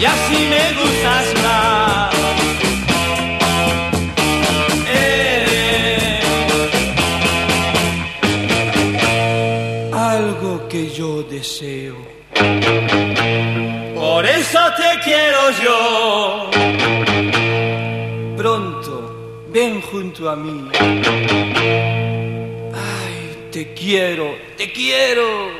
y así me gustas más. Eres algo que yo deseo. Por eso te quiero yo. Pronto, ven junto a mí. Ay, te quiero, te quiero.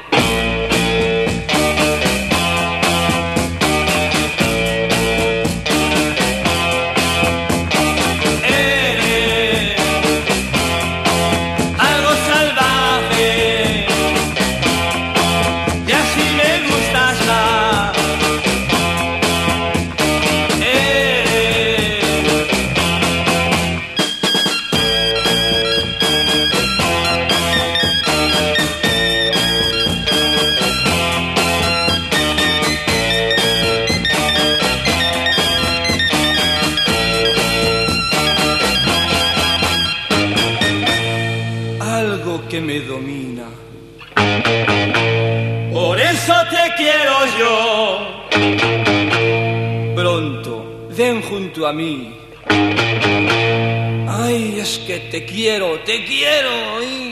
Mí. Ay, es que te quiero, te quiero.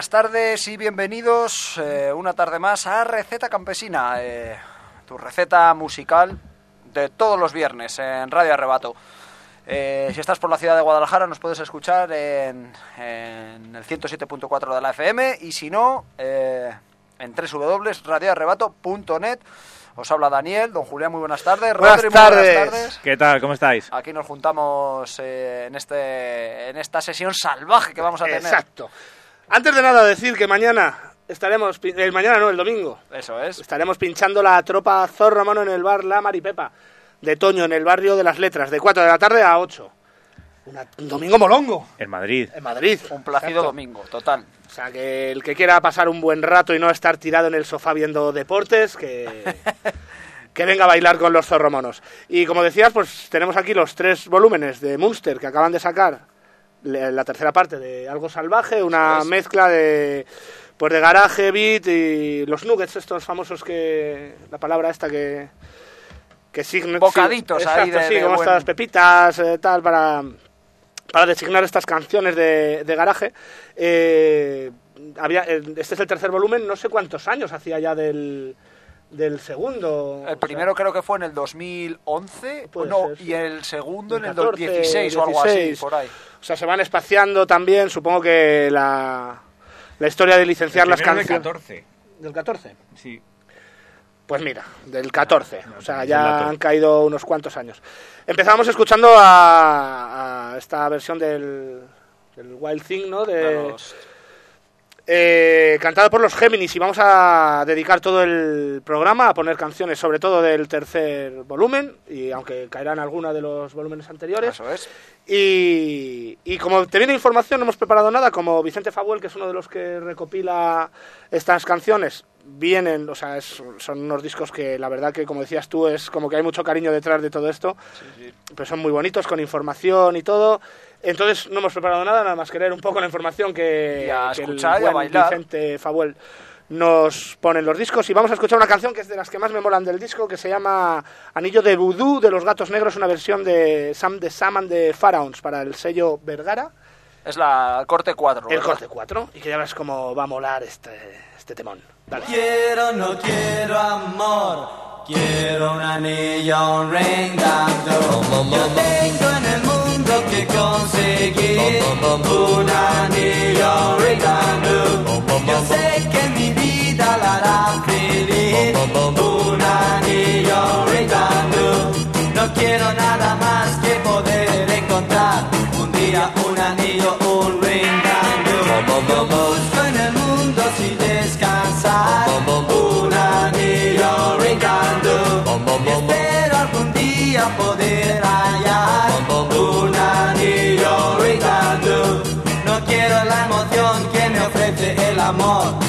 Buenas tardes y bienvenidos eh, una tarde más a Receta Campesina, eh, tu receta musical de todos los viernes en Radio Arrebato. Eh, si estás por la ciudad de Guadalajara nos puedes escuchar en, en el 107.4 de la FM y si no, eh, en www.radioarrebato.net. Os habla Daniel, don Julián, muy buenas tardes. Buenas Rodri, muy tardes. buenas tardes. ¿Qué tal? ¿Cómo estáis? Aquí nos juntamos eh, en, este, en esta sesión salvaje que vamos a tener. Exacto. Antes de nada decir que mañana estaremos, el mañana no, el domingo, Eso es. estaremos pinchando la tropa Zorro Mano en el bar La Maripepa de Toño, en el barrio de las Letras, de 4 de la tarde a 8. Una- un domingo molongo, En Madrid. en Madrid. Un placido Exacto. domingo, total. O sea, que el que quiera pasar un buen rato y no estar tirado en el sofá viendo deportes, que, que venga a bailar con los zorromonos. Y como decías, pues tenemos aquí los tres volúmenes de Munster que acaban de sacar la tercera parte de Algo Salvaje, una mezcla de pues de garaje, beat y los nuggets estos famosos que la palabra esta que que Bocaditos sí, ahí exacto, de- sí, de como buen- estas pepitas eh, tal para para designar estas canciones de, de garaje. Eh, había, el- este es el tercer volumen, no sé cuántos años hacía ya del, del segundo. El primero creo que fue en el 2011 Puede no, ser, sí. y el segundo en el 14, 2016 o algo así, 16. por ahí. O sea, se van espaciando también, supongo que la, la historia de licenciar las canciones. 14. ¿Del 14? Sí. Pues mira, del 14. O sea, ya han caído unos cuantos años. Empezamos escuchando a, a esta versión del, del Wild Thing, ¿no? De, Vamos. Eh, cantado por los Géminis y vamos a dedicar todo el programa a poner canciones, sobre todo del tercer volumen, y aunque caerán alguna de los volúmenes anteriores. Eso es. Y, y como te viene información, no hemos preparado nada, como Vicente Fabuel, que es uno de los que recopila estas canciones, vienen, o sea, es- son unos discos que la verdad que, como decías tú, es como que hay mucho cariño detrás de todo esto, pero son muy bonitos, con información y todo. Entonces no hemos preparado nada, nada más que leer un poco la información que, Y a que escuchar y a buen bailar. Vicente Fabuel nos pone en los discos y vamos a escuchar una canción que es de las que más me molan del disco que se llama Anillo de Vudú de los Gatos Negros, una versión de Sam de Saman de Pharaons para el sello Vergara, Es la corte 4. el ¿verdad? corte 4 y que ya verás cómo va a molar este, este temón. Dale. Quiero, no quiero amor, quiero un anillo, un ring. Yo tengo en el conseguir un anillo, un ring. Yo sé que mi vida la hará amor,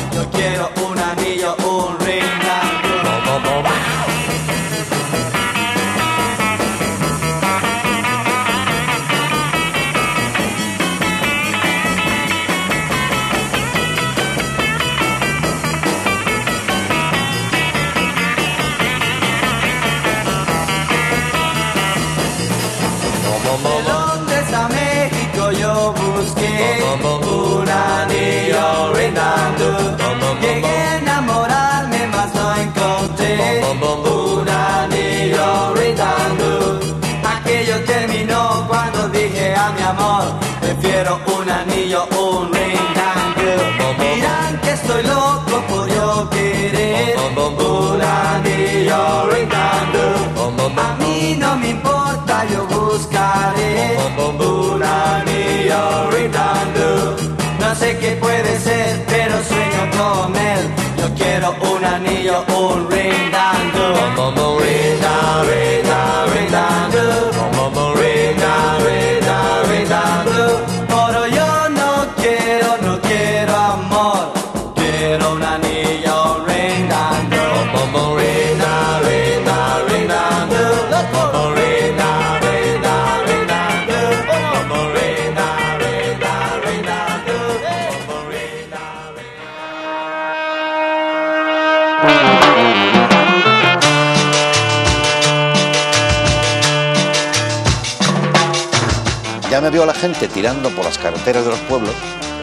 Llegué a un anillo, un veo a la gente tirando por las carreteras de los pueblos,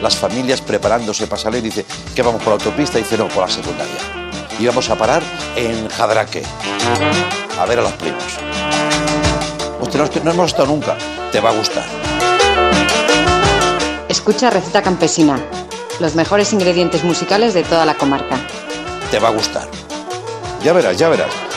las familias preparándose para salir. Dice, que vamos por la autopista? Dice, no, por la secundaria. Y vamos a parar en Jadraque, a ver a los primos. Hostia, no, no hemos estado nunca. Te va a gustar. Escucha Receta Campesina, los mejores ingredientes musicales de toda la comarca. Te va a gustar. Ya verás, ya verás.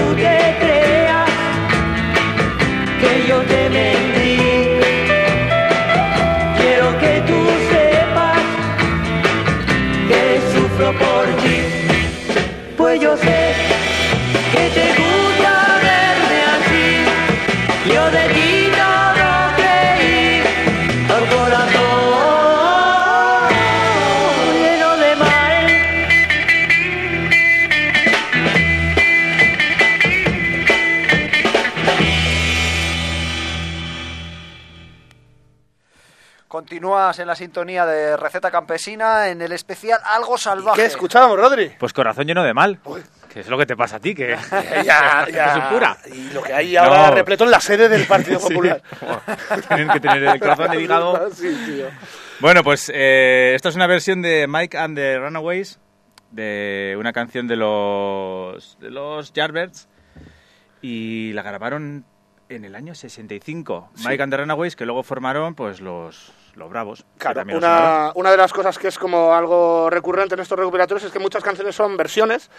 Tú te creas que yo te mentí, En la sintonía de Receta Campesina en el especial Algo Salvaje. ¿Qué escuchábamos, Rodri? Pues corazón lleno de mal. Que es lo que te pasa a ti, que ya, ya. es pura. Y lo que hay ahora No. repleto en la sede del Partido. Popular. Tienen que tener el corazón de hígado. Sí. Bueno, pues eh, esto es una versión de Mike and the Runaways de una canción de los, de los Yardbirds y la grabaron en el año 65. Mike and the Runaways, que luego formaron pues los, los Bravos. Claro, una, una de las cosas que es como algo recurrente en estos recopilatorios es que muchas canciones son versiones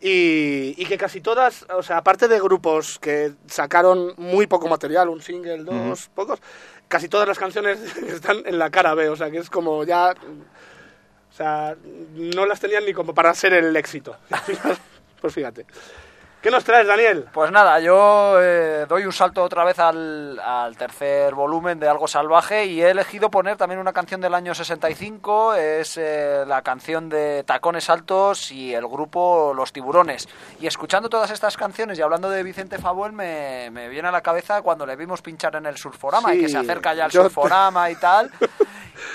y, y que casi todas, o sea, aparte de grupos que sacaron muy poco material, un single, dos, pocos, casi todas las canciones están en la cara B, o sea, que es como ya... O sea, no las tenían ni como para ser el éxito. pues fíjate. ¿Qué nos traes, Daniel? Pues nada, yo eh, doy un salto otra vez al, al tercer volumen de Algo Salvaje y he elegido poner también una canción del año 65, es eh, la canción de Tacones Altos y el grupo Los Tiburones. Y escuchando todas estas canciones y hablando de Vicente Fabuel me, me viene a la cabeza cuando le vimos pinchar en el Surforama y que Sí, se acerca ya te- Surforama y tal.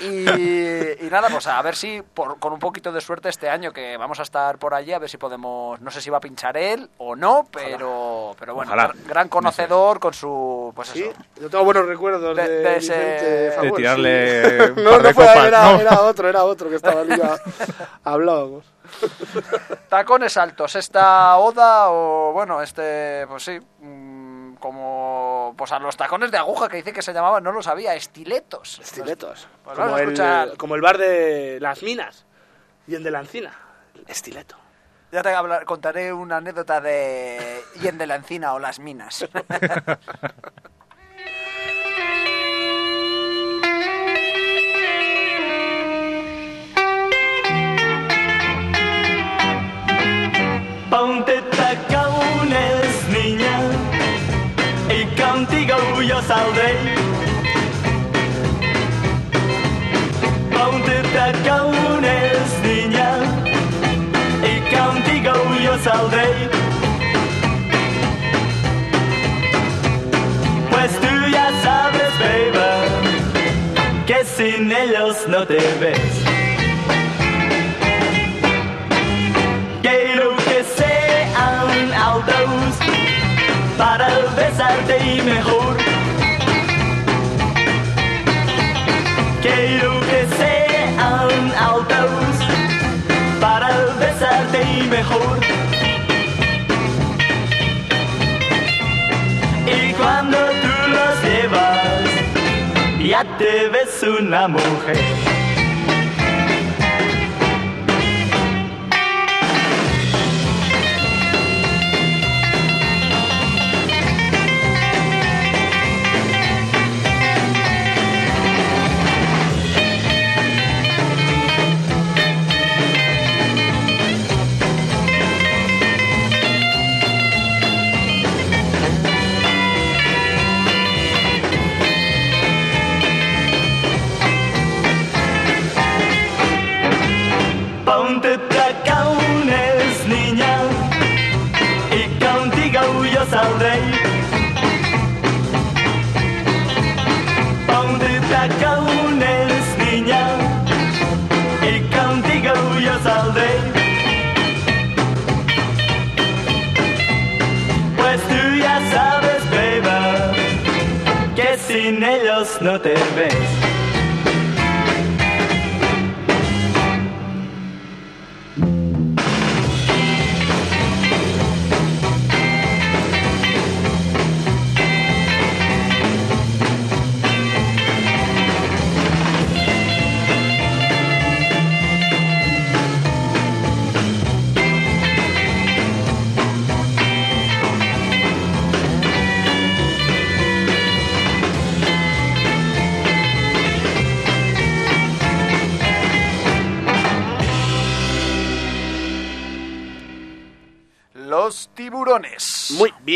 Y, y nada, pues a ver si por- con un poquito de suerte este año que vamos a estar por allí, a ver si podemos, no sé si va a pinchar él o no, pero, pero bueno, Ojalá. gran- conocedor con su, pues Sí, eso. yo tengo buenos recuerdos De- de, de ese- de sí. tirarle un no, par no de fue, copas, era, ¿no? era otro, era otro que estaba allí. ya Hablábamos. Tacones altos, esta oda o bueno, este, pues sí, mm, pues a los tacones de aguja que dice que se llamaban, no lo sabía, estiletos. Estiletos. Pues como, el, escuchar. como el bar de las minas y el de la encina. Estileto. Ya te hablar- contaré una anécdota de Yen de la Encina o las minas. saldré. Ponte tacones, niña, y contigo yo saldré. Pues tú ya sabes, baby, que sin ellos no te ves. Quiero que sean altos para besarte mejor. Y cuando tú los llevas, ya te ves una mujer.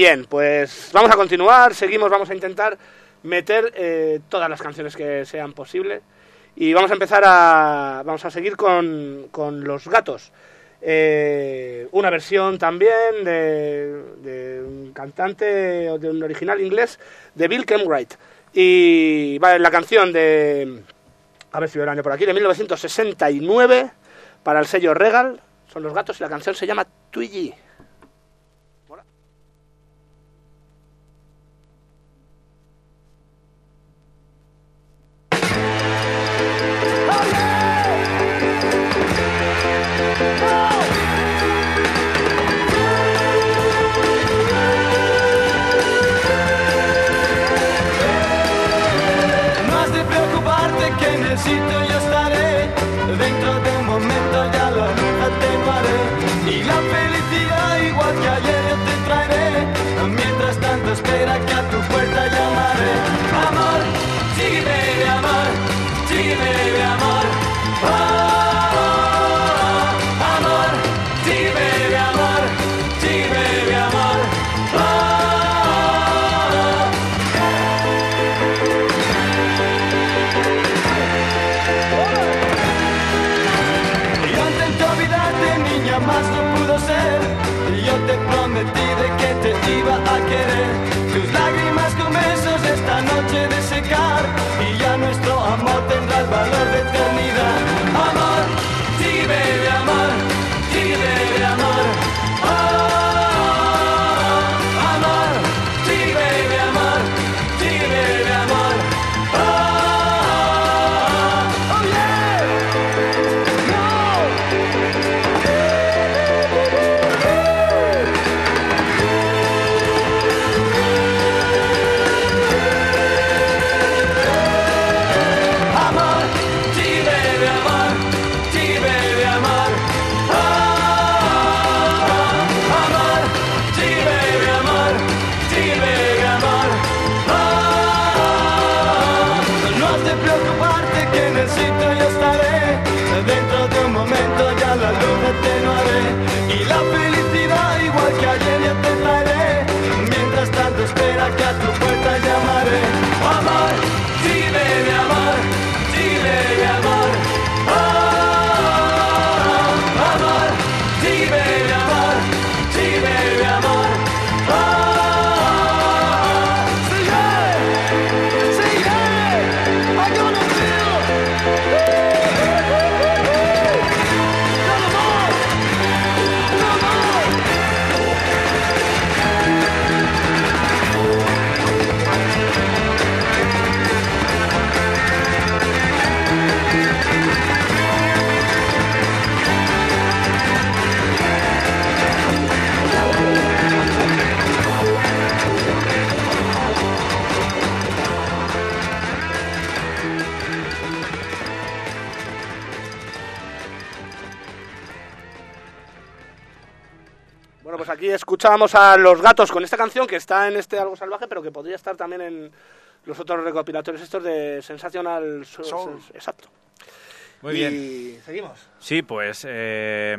Bien, pues vamos a continuar, seguimos, vamos a intentar meter eh, todas las canciones que sean posibles. Y vamos a empezar a. Vamos a seguir con, con Los Gatos. Eh, una versión también de, de un cantante, o de un original inglés, de Bill Kenwright. Y vale, la canción de. A ver si veo el año por aquí, de 1969, para el sello Regal. Son Los Gatos y la canción se llama Twiggy. Escuchábamos a Los Gatos con esta canción que está en este Algo Salvaje, pero que podría estar también en los otros recopilatorios estos de Sensational Soul. Soul. Exacto. Muy y bien. seguimos. Sí, pues eh,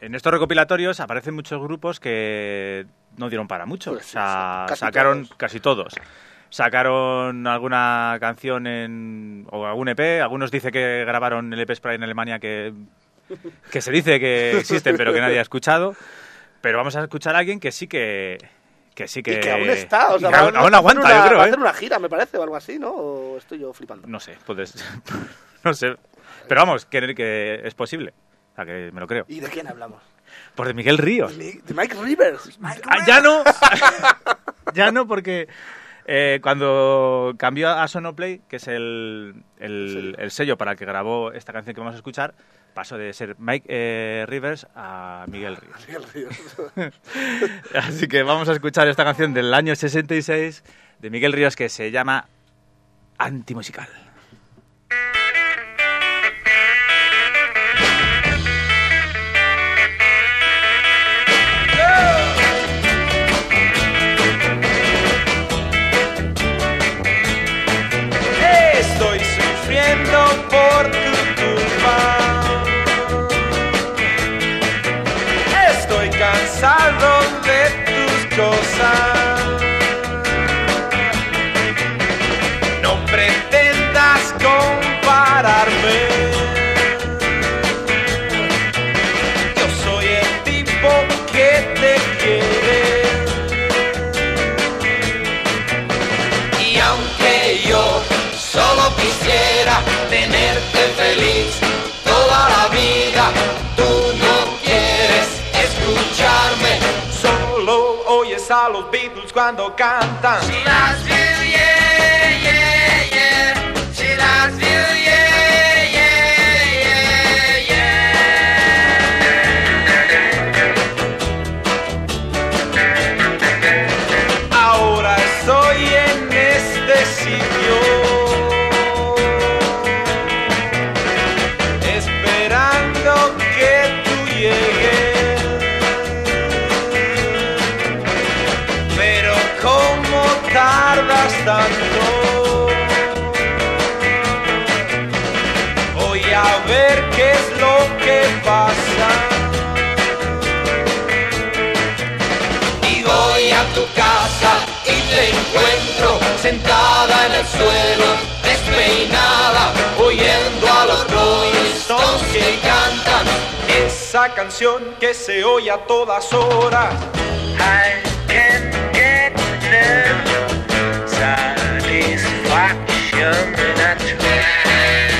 en estos recopilatorios aparecen muchos grupos que no dieron para mucho. Pues o sea, casi sacaron todos. casi todos. Sacaron alguna canción en, o algún EP. Algunos dicen que grabaron el EP Spray en Alemania que, que se dice que existen pero que nadie ha escuchado. Pero vamos a escuchar a alguien que sí que, que sí que... y que aún está, o sea, aún, aún aguanta, una- yo creo, va a ¿eh? hacer una gira, me parece, o algo así, ¿no? O estoy yo flipando. No sé, puedes... no sé. Pero vamos, que, que es posible. O sea, que me lo creo. ¿Y de quién hablamos? Por de Miguel Ríos. De Mike Rivers. Ah, ya no. ya no, porque eh, cuando cambió a Sonoplay, que es el, el, el sello para el que grabó esta canción que vamos a escuchar, pasó de ser Mike eh, Rivers a Miguel Ríos. Miguel Ríos. Así que vamos a escuchar esta canción del año 66 de Miguel Ríos que se llama Antimusical. Tus cuando cantan. tardas tanto? Voy a ver qué es lo que pasa. Y voy a tu casa y te encuentro sentada en el suelo, despeinada, oyendo a los Rolling que cantan esa canción que se oye a todas horas. I can't get there. watch him and I.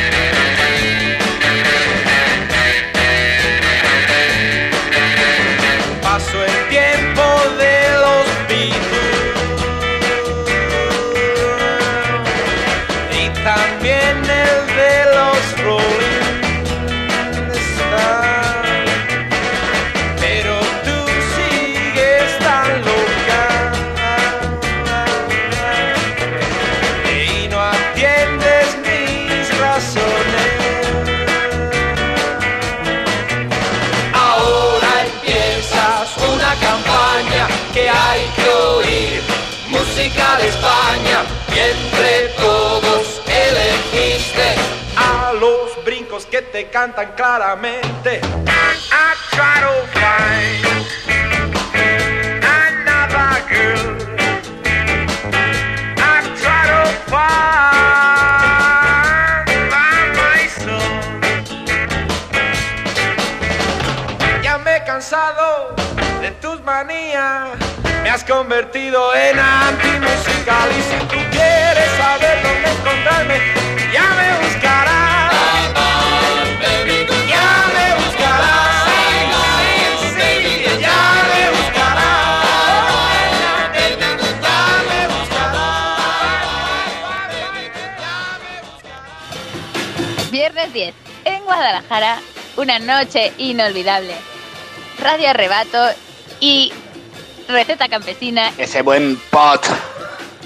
cantan claramente. I try to find another girl. I try to find by myself. Ya me he cansado de tus manías. Me has convertido en antimusical y si tú quieres saber dónde encontrarme, ya me Guadalajara, una noche inolvidable. Radio Arrebato y Receta Campesina. Ese buen pot.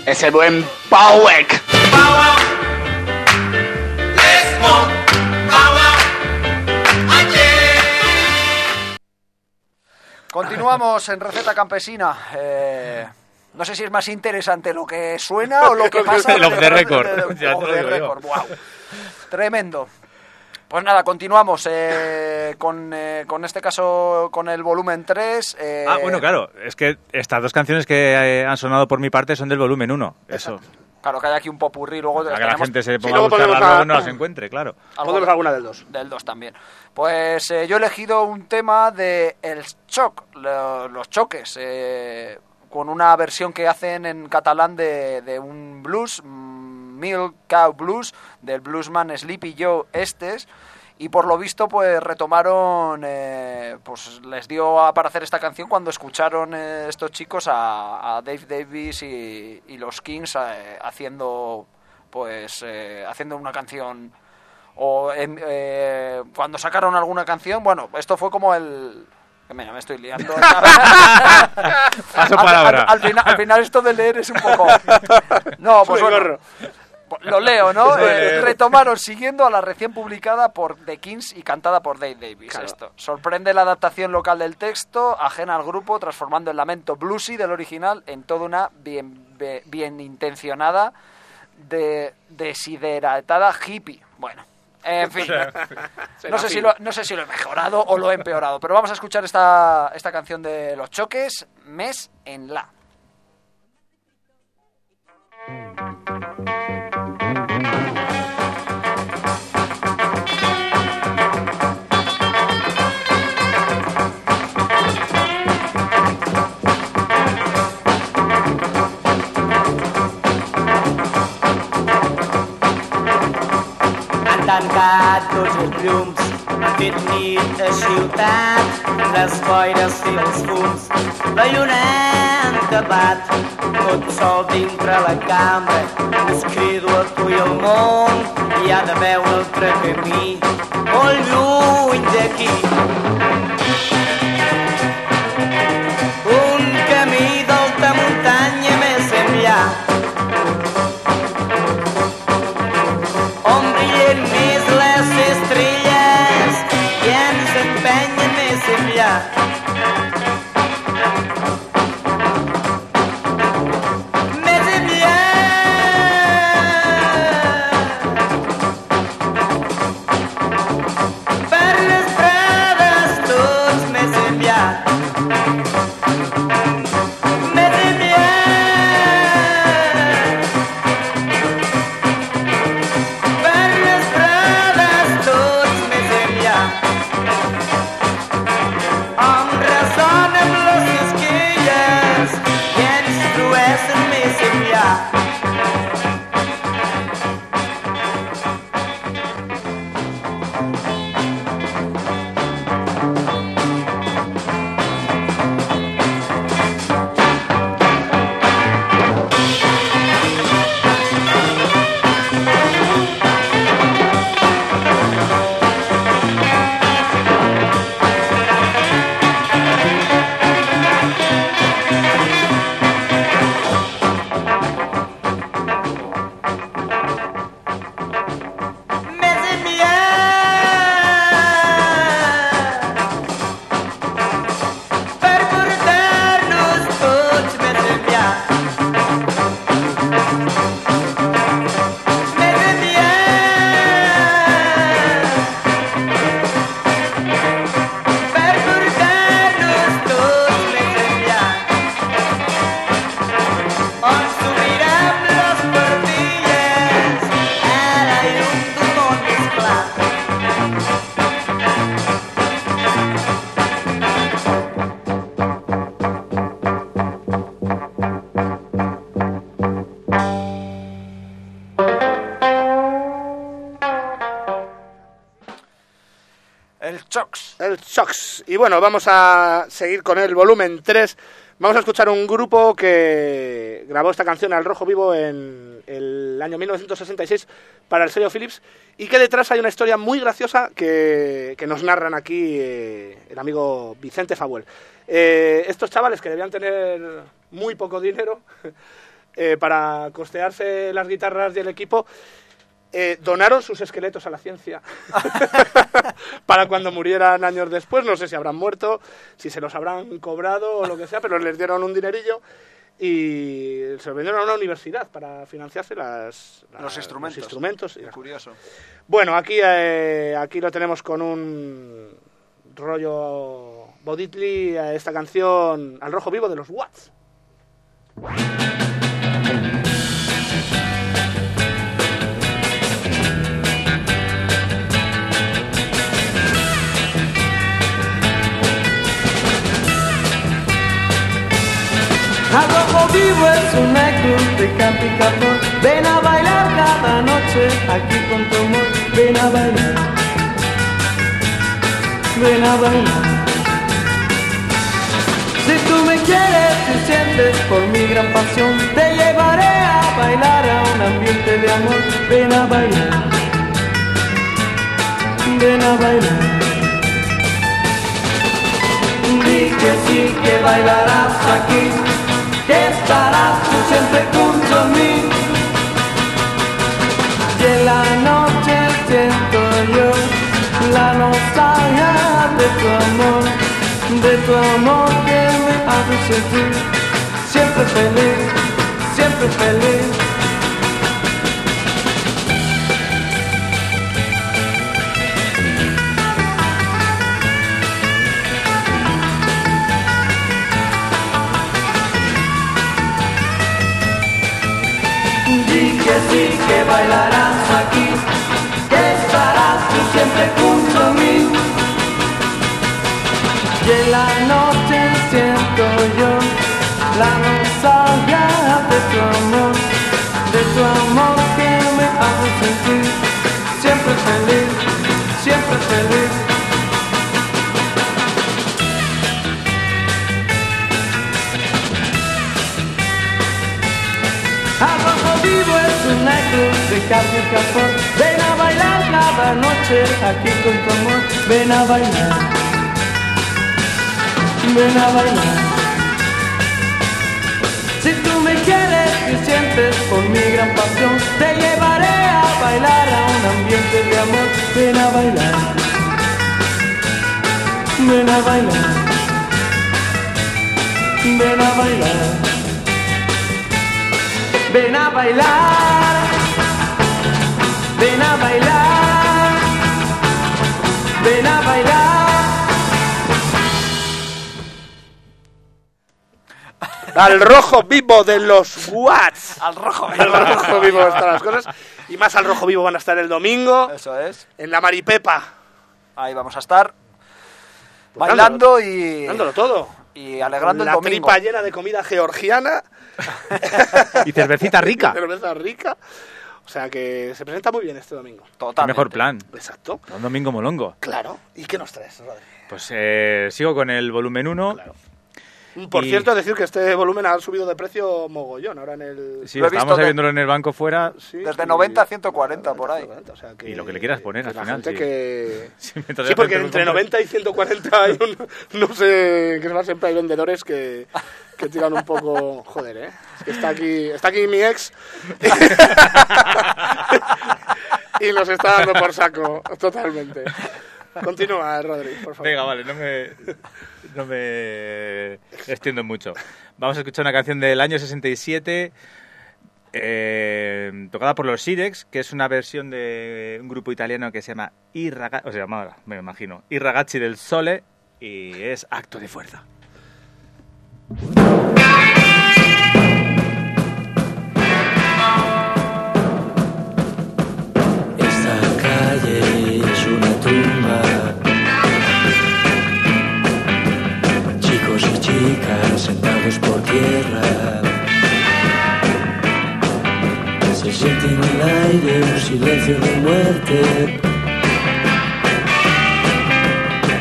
Ese buen Powek. Continuamos en Receta Campesina. Eh, no sé si es más interesante lo que suena o lo que pasa. El off the record. Tremendo. Pues nada, continuamos eh, con, eh, con este caso, con el volumen 3. eh, Ah, bueno, claro. Es que estas dos canciones que eh, han sonado por mi parte son del volumen 1. Eso. Claro, que hay aquí un popurrí, luego Para que la gente se ponga luego a luego no las encuentre, claro. algo Podemos de- alguna del 2. del 2 también. Pues eh, yo he elegido un tema de El Choc, lo- los choques, eh, con una versión que hacen en catalán de, de un blues, mm, Milk Cow Blues, del bluesman Sleepy Joe Estes. Y por lo visto, pues retomaron, eh, pues les dio a- para hacer esta canción cuando escucharon eh, estos chicos a, a Dave Davis y, y los Kings eh, haciendo, pues, eh, haciendo una canción o en- eh, cuando sacaron alguna canción, bueno, esto fue como el... Mira, me estoy liando. Paso Al- palabra. Al, al final, al final esto de leer es un poco... No, pues bueno, gorro. Lo leo, ¿no? Eh, retomaron siguiendo a la recién publicada por The Kings y cantada por Dave Davis. Claro. Esto. Sorprende la adaptación local del texto, ajena al grupo, transformando el lamento bluesy del original en toda una bien, bien intencionada, de, desidratada hippie. Bueno, en fin. No sé, si lo, no sé si lo he mejorado o lo he empeorado, pero vamos a escuchar esta, esta canción de Los Choques, Mes en La. Han tancat tots els llums, han fet nit a ciutat, les boires i els fums, la lluna han tapat, tot sol dintre la cambra, us crido a tu i al món, hi ha d'haver un altre camí, molt lluny d'aquí. Y bueno, vamos a seguir con el volumen 3. Vamos a escuchar un grupo que grabó esta canción al rojo vivo en el año 1966 para el sello Philips y que detrás hay una historia muy graciosa que, que nos narran aquí eh, el amigo Vicente Fabuel. Eh, estos chavales que debían tener muy poco dinero eh, para costearse las guitarras y el equipo, eh, donaron sus esqueletos a la ciencia para cuando murieran años después. No sé si habrán muerto, si se los habrán cobrado o lo que sea, pero les dieron un dinerillo y se los vendieron a una universidad para financiarse las, las- Los instrumentos. instrumentos y Qué las curioso. bueno, aquí, eh, aquí lo tenemos con un rollo Boditli, eh, esta canción Al Rojo Vivo de los Watts. Al rojo vivo es una cruz de campo y carbón. Ven a bailar cada noche aquí con tu amor. Ven a bailar. Ven a bailar. Si tú me quieres y sientes por mi gran pasión, te llevaré a bailar a un ambiente de amor. Ven a bailar. Ven a bailar. Di que sí que bailarás aquí, que estarás tú siempre junto a mí. Y en la noche siento yo la nostalgia de tu amor, de tu amor que me hace sentir siempre feliz, siempre feliz. Que sí que bailarás aquí, que estarás tú siempre junto a mí. Y en la noche siento yo la nostalgia de tu amor, de tu amor que me hace sentir siempre feliz, siempre feliz. Ven a bailar cada noche aquí con tu amor. Ven a bailar. Ven a bailar. Si tú me quieres y sientes por mi gran pasión, te llevaré a bailar a un ambiente de amor. Ven a bailar. Ven a bailar. Ven a bailar. Ven a bailar, ven a bailar, ven a bailar. Al rojo vivo de los Watts. Al rojo. Al rojo vivo están las cosas. Y más al rojo vivo van a estar el domingo Eso es. en la Maripepa. Ahí vamos a estar Pues bailando y, Dándolo todo. y alegrando la el domingo. tripa llena de comida georgiana. Y cervecita rica. cerveza rica. O sea que se presenta muy bien este domingo. Totalmente. mejor plan. Exacto. Un domingo molongo. Claro. ¿Y qué nos traes, Rodri? Pues eh, sigo con el volumen 1. Claro. Por Y- cierto, decir que este volumen ha subido de precio mogollón. Ahora en el. Sí, estábamos visto de- viéndolo en el banco fuera. Sí, Desde sí. 90 a 140 por ahí. 140, o sea que- Y lo que le quieras poner que al la final, gente sí. que... Sí, Sí, porque entre compre. 90 y 140 hay un, no sé, que siempre hay vendedores que, que tiran un poco, joder, ¿eh? Es que está aquí, está aquí mi ex y nos está dando por saco, totalmente. Continúa, Rodri, por favor. Venga, vale, no me, no me extiendo mucho. Vamos a escuchar una canción del año 67, eh, tocada por los Sirex, que es una versión de un grupo italiano que se llama I Ragazzi, o se llama, me imagino, I Ragazzi del Sole, y es Acto de Fuerza. silencio de muerte.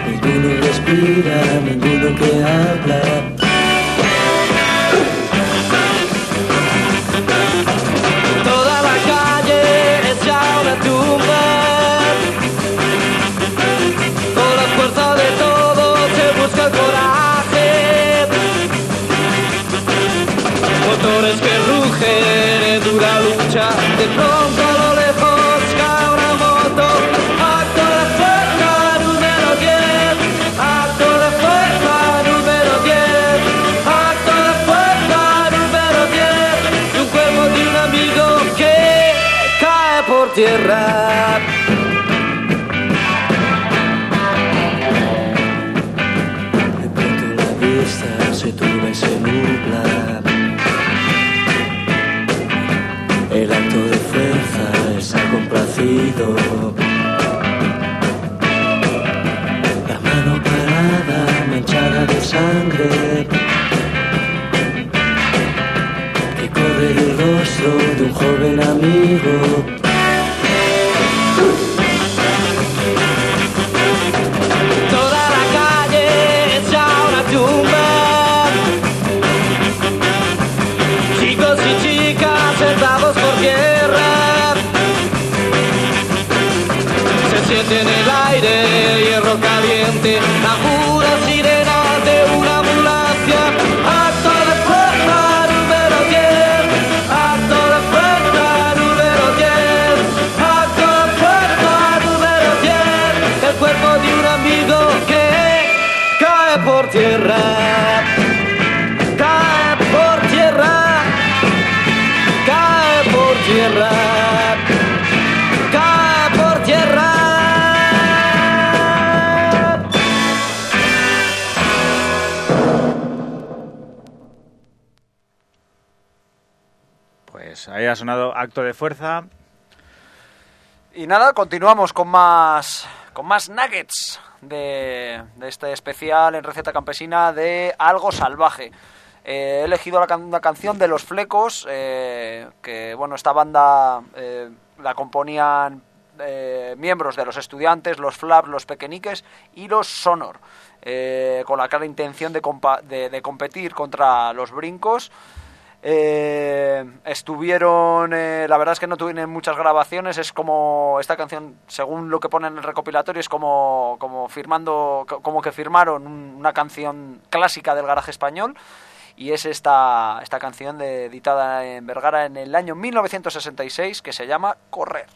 Ninguno respira, ninguno que habla. ha sonado acto de fuerza. Y nada, continuamos con más, con más nuggets de, de este especial en receta campesina de algo salvaje. Eh, he elegido la can una canción de Los Flecos, eh, que bueno, esta banda eh, la componían eh, miembros de los estudiantes, los Flaps, los Pequeñiques y los Sonor, eh, con la clara intención de, de, de competir contra los Brincos. Eh, estuvieron, eh, la verdad es que no tuvieron muchas grabaciones, es como esta canción, según lo que pone en el recopilatorio, es como, como firmando, como que firmaron una canción clásica del garaje español. Y es esta, esta canción de, editada en Vergara en el año 1966 que se llama Correr.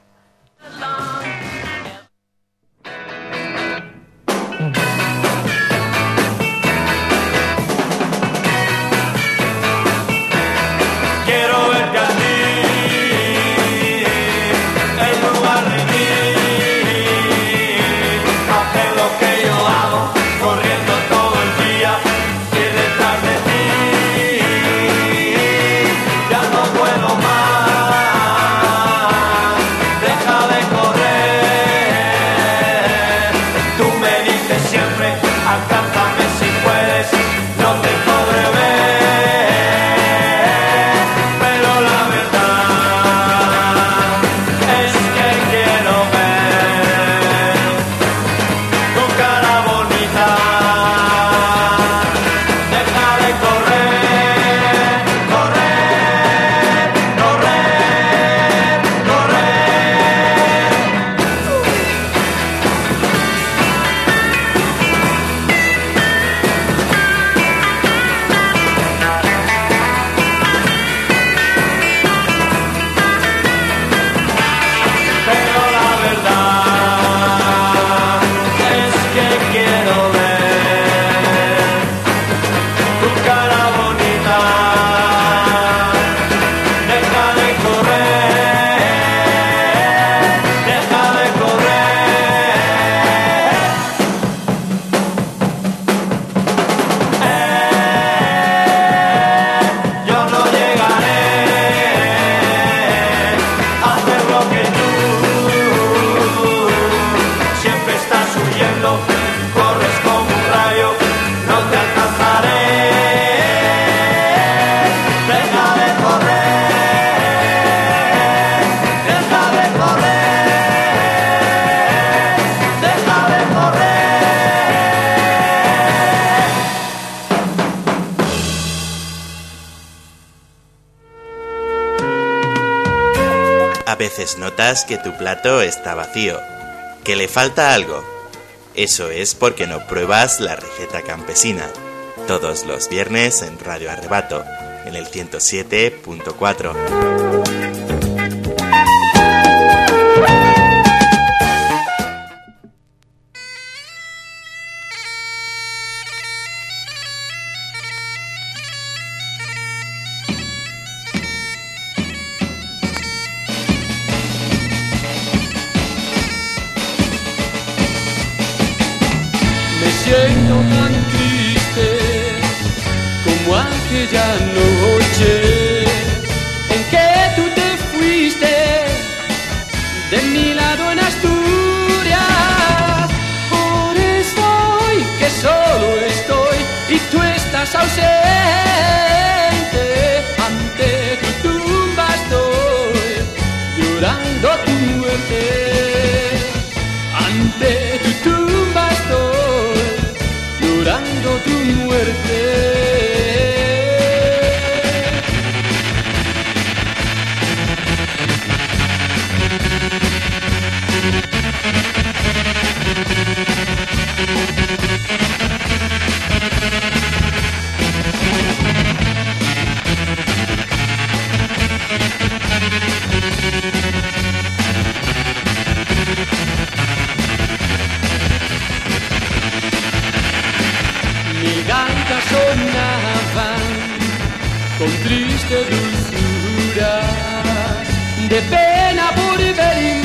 Notas que tu plato está vacío, que le falta algo. Eso es porque no pruebas la receta campesina. Todos los viernes en Radio Arrebato, en el 107.4. de pena por verme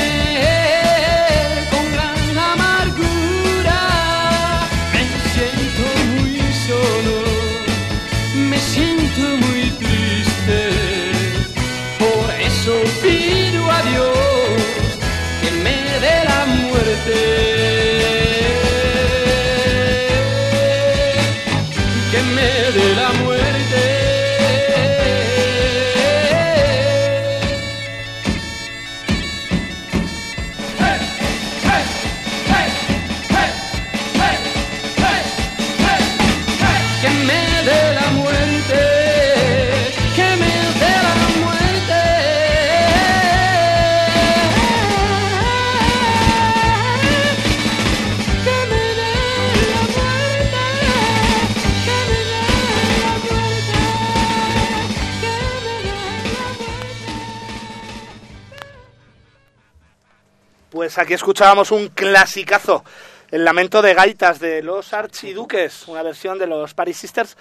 Pues aquí escuchábamos un clasicazo, el lamento de gaitas de los Archiduques, una versión de los Paris Sisters,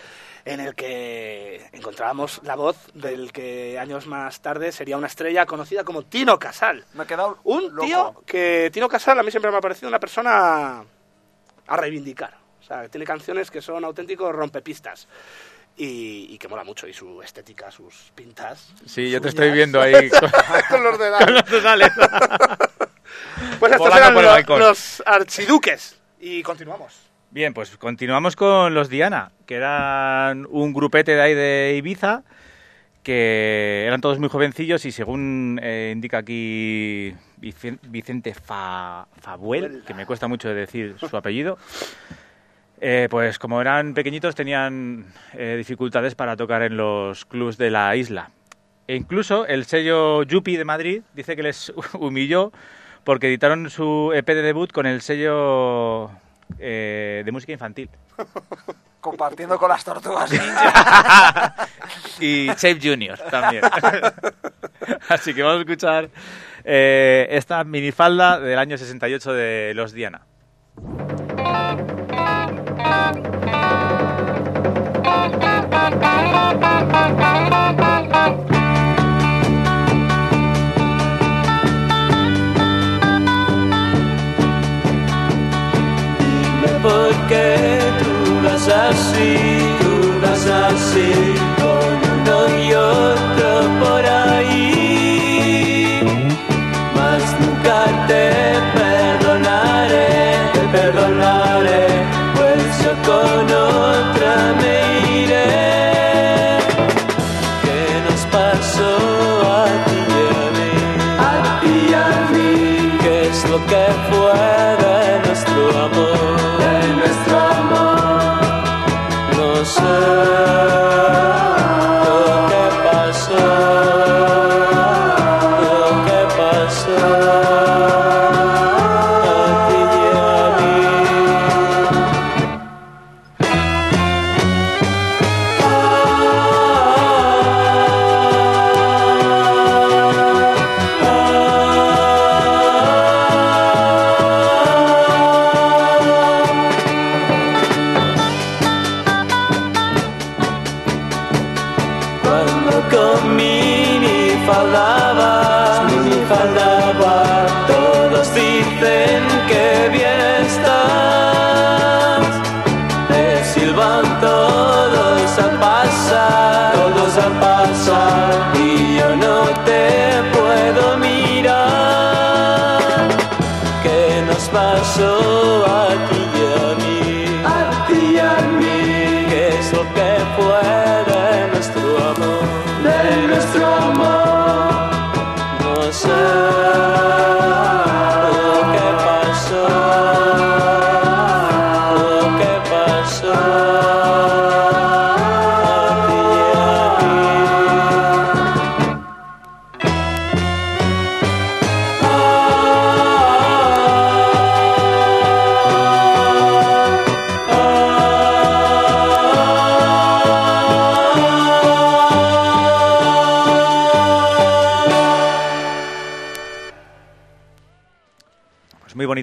en el que encontrábamos la voz del que años más tarde sería una estrella conocida como Tino Casal. Me he quedado Un loco. tío que Tino Casal a mí siempre me ha parecido una persona a reivindicar. O sea, tiene canciones que son auténticos rompepistas. Y, y que mola mucho, y su estética, sus pintas. Sí, yo te estoy viendo ahí con, con los dedales. con los dedales. Pues estos Volando eran por el lo- balcón. los archiduques. Y continuamos. Bien, pues continuamos con los Diana, que eran un grupete de ahí de Ibiza, que eran todos muy jovencillos y según eh, indica aquí Vicen- Vicente Fa- Fabuel, que me cuesta mucho decir su apellido, eh, pues como eran pequeñitos tenían eh, dificultades para tocar en los clubs de la isla. E incluso el sello Yupi de Madrid dice que les humilló porque editaron su EP de debut con el sello eh, de música infantil. Compartiendo con las tortugas ninja. y Shape Junior también. Así que vamos a escuchar eh, esta minifalda del año 68 de Los Diana. Dime por qué tú vas así,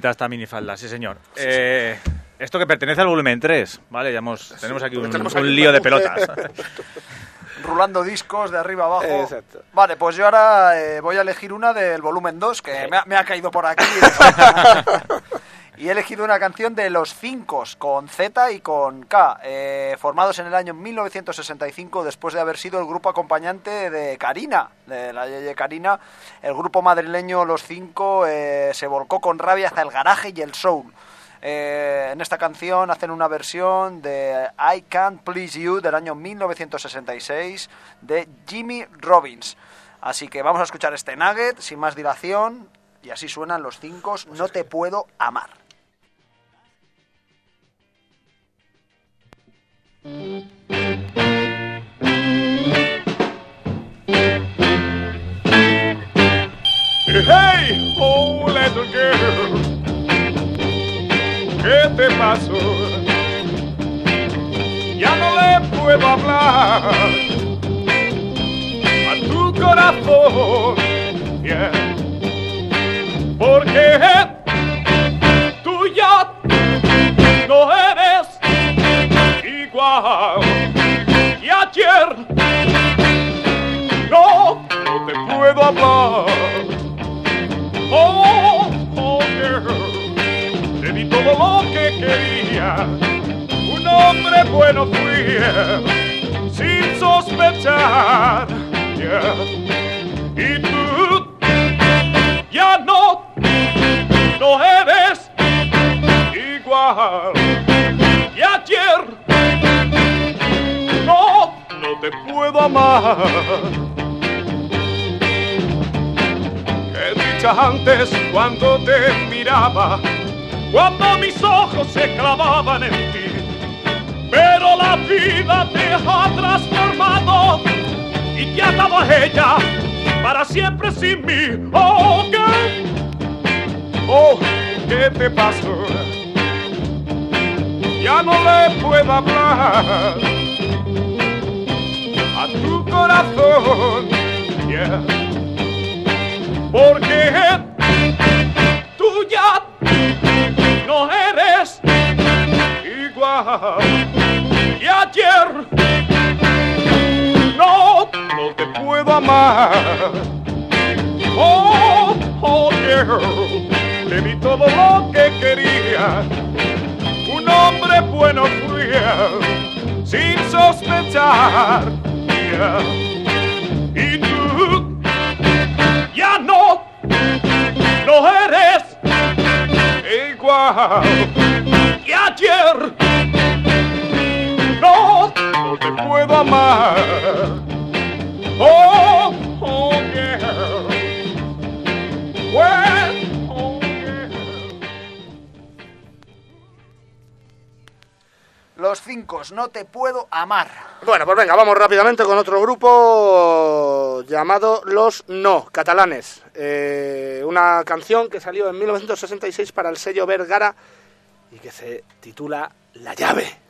bonita esta minifalda, sí señor. Eh, esto que pertenece al volumen 3, ¿vale? Ya hemos, tenemos aquí un, tenemos un aquí un lío de pelotas. Rulando discos de arriba abajo. Exacto. Vale, pues yo ahora eh, voy a elegir una del volumen 2, que me, ha, me ha caído por aquí. y he elegido una canción de Los Cinco, con Z y con K, eh, formados en el año 1965 después de haber sido el grupo acompañante de Karina, de la Yeye Karina. El grupo madrileño Los Cinco eh, se volcó con rabia hacia el garaje y el soul. Eh, en esta canción hacen una versión de I Can't Please You del año 1966 de Jimmy Robbins. Así que vamos a escuchar este nugget sin más dilación y así suenan los cinco No te puedo amar. Oh, oh, girl, te di todo lo que quería. Un hombre bueno fui, sin sospechar. Yeah. Y tú ya no, no eres igual. Y ayer no, no te puedo amar. Oh, Los cinco No te puedo amar. Bueno, pues venga, vamos rápidamente con otro grupo llamado Los No, catalanes. Eh, una canción que salió en 1966 para el sello Vergara y que se titula La llave.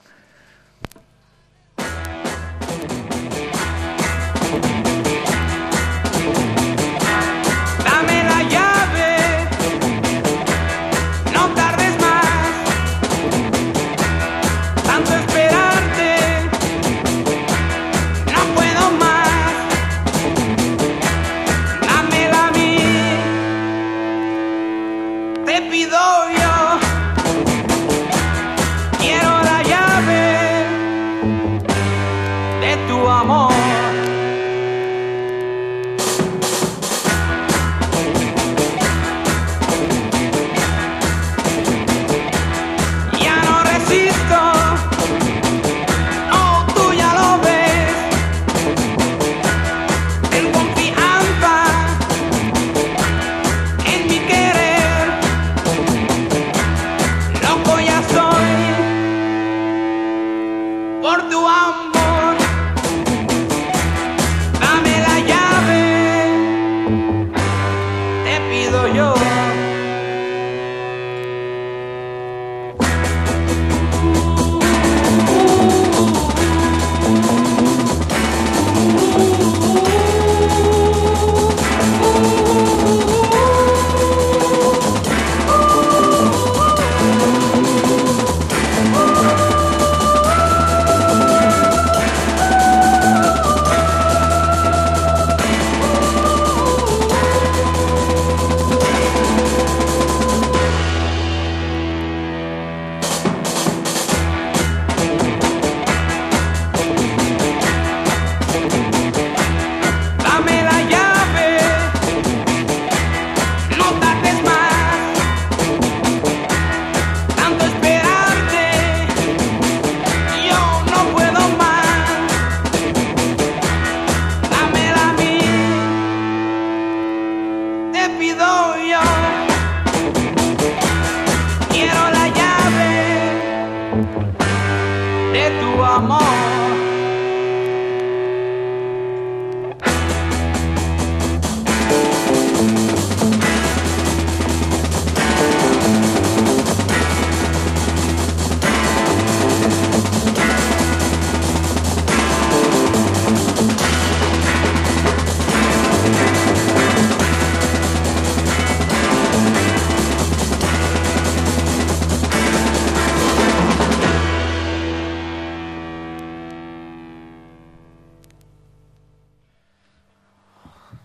I'm.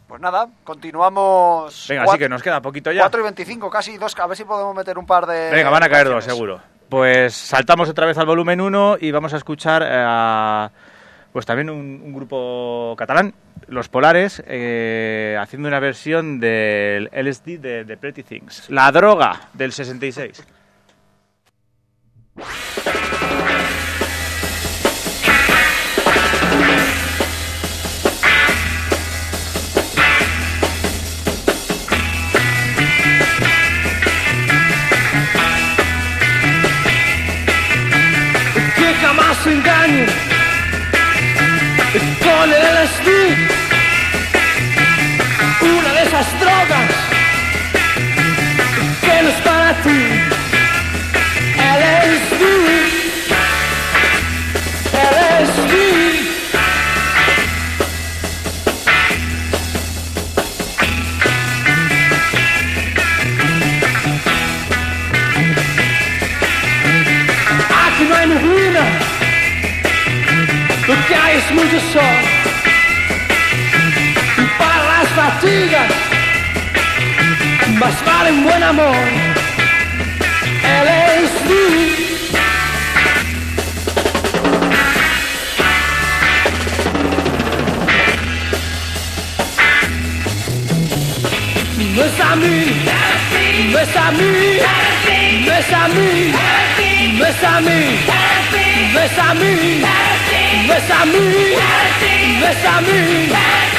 Pues nada, continuamos. Venga, Cuat- sí que nos queda poquito ya. 4 y 25, casi dos. A ver si podemos meter un par de. Venga, van a caer dos, seguro. Pues saltamos otra vez al volumen 1 y vamos a escuchar eh, a, pues también un, un grupo catalán, Los Polares, eh, haciendo una versión del LSD de, de Pretty Things. La droga del 66. Es mucho sol. Y para las fatigas, más vale un buen amor. No es mí, no es a mí, no es a mí, no es a mí, no es a mí, no es a mí, no es a mí. Ven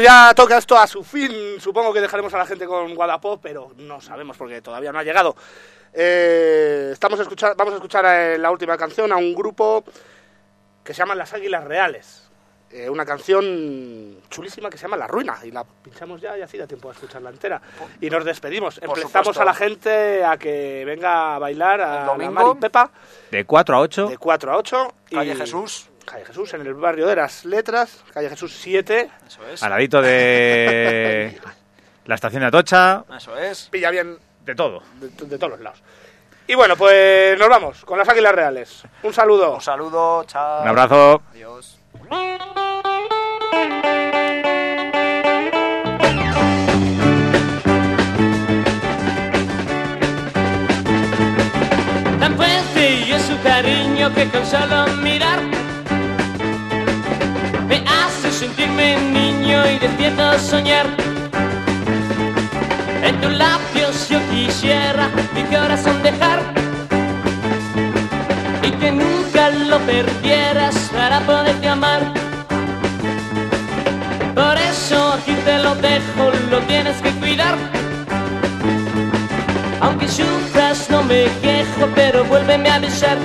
ya toca esto a su fin. Supongo que dejaremos a la gente con Guadapop, pero no sabemos porque todavía no ha llegado. Eh, estamos a escuchar, vamos a escuchar eh, la última canción a un grupo que se llama Las Águilas Reales. Eh, una canción chulísima que se llama La Ruina. Y la pinchamos ya y así da tiempo a escucharla entera. Y nos despedimos. Por supuesto. a la gente a que venga a bailar a El la domingo. Mari Pepa De 4 a 8. de 4 a 8. Calle y- Jesús. Calle Jesús, en el barrio de las Letras. Calle Jesús 7. Eso es. Al ladito de la estación de Atocha. Eso es. Pilla bien De todo. de, de todos los lados. Y bueno, pues nos vamos con las Águilas Reales. Un saludo. Un saludo, chao. Un abrazo. Adiós. tan fuerte y es su cariño que con solo mirar sentirme niño y despierto a soñar. En tus labios yo quisiera mi corazón dejar y que nunca lo perdieras para poderte amar. Por eso aquí te lo dejo, lo tienes que cuidar. Aunque sufras no me quejo, pero vuélveme a besar.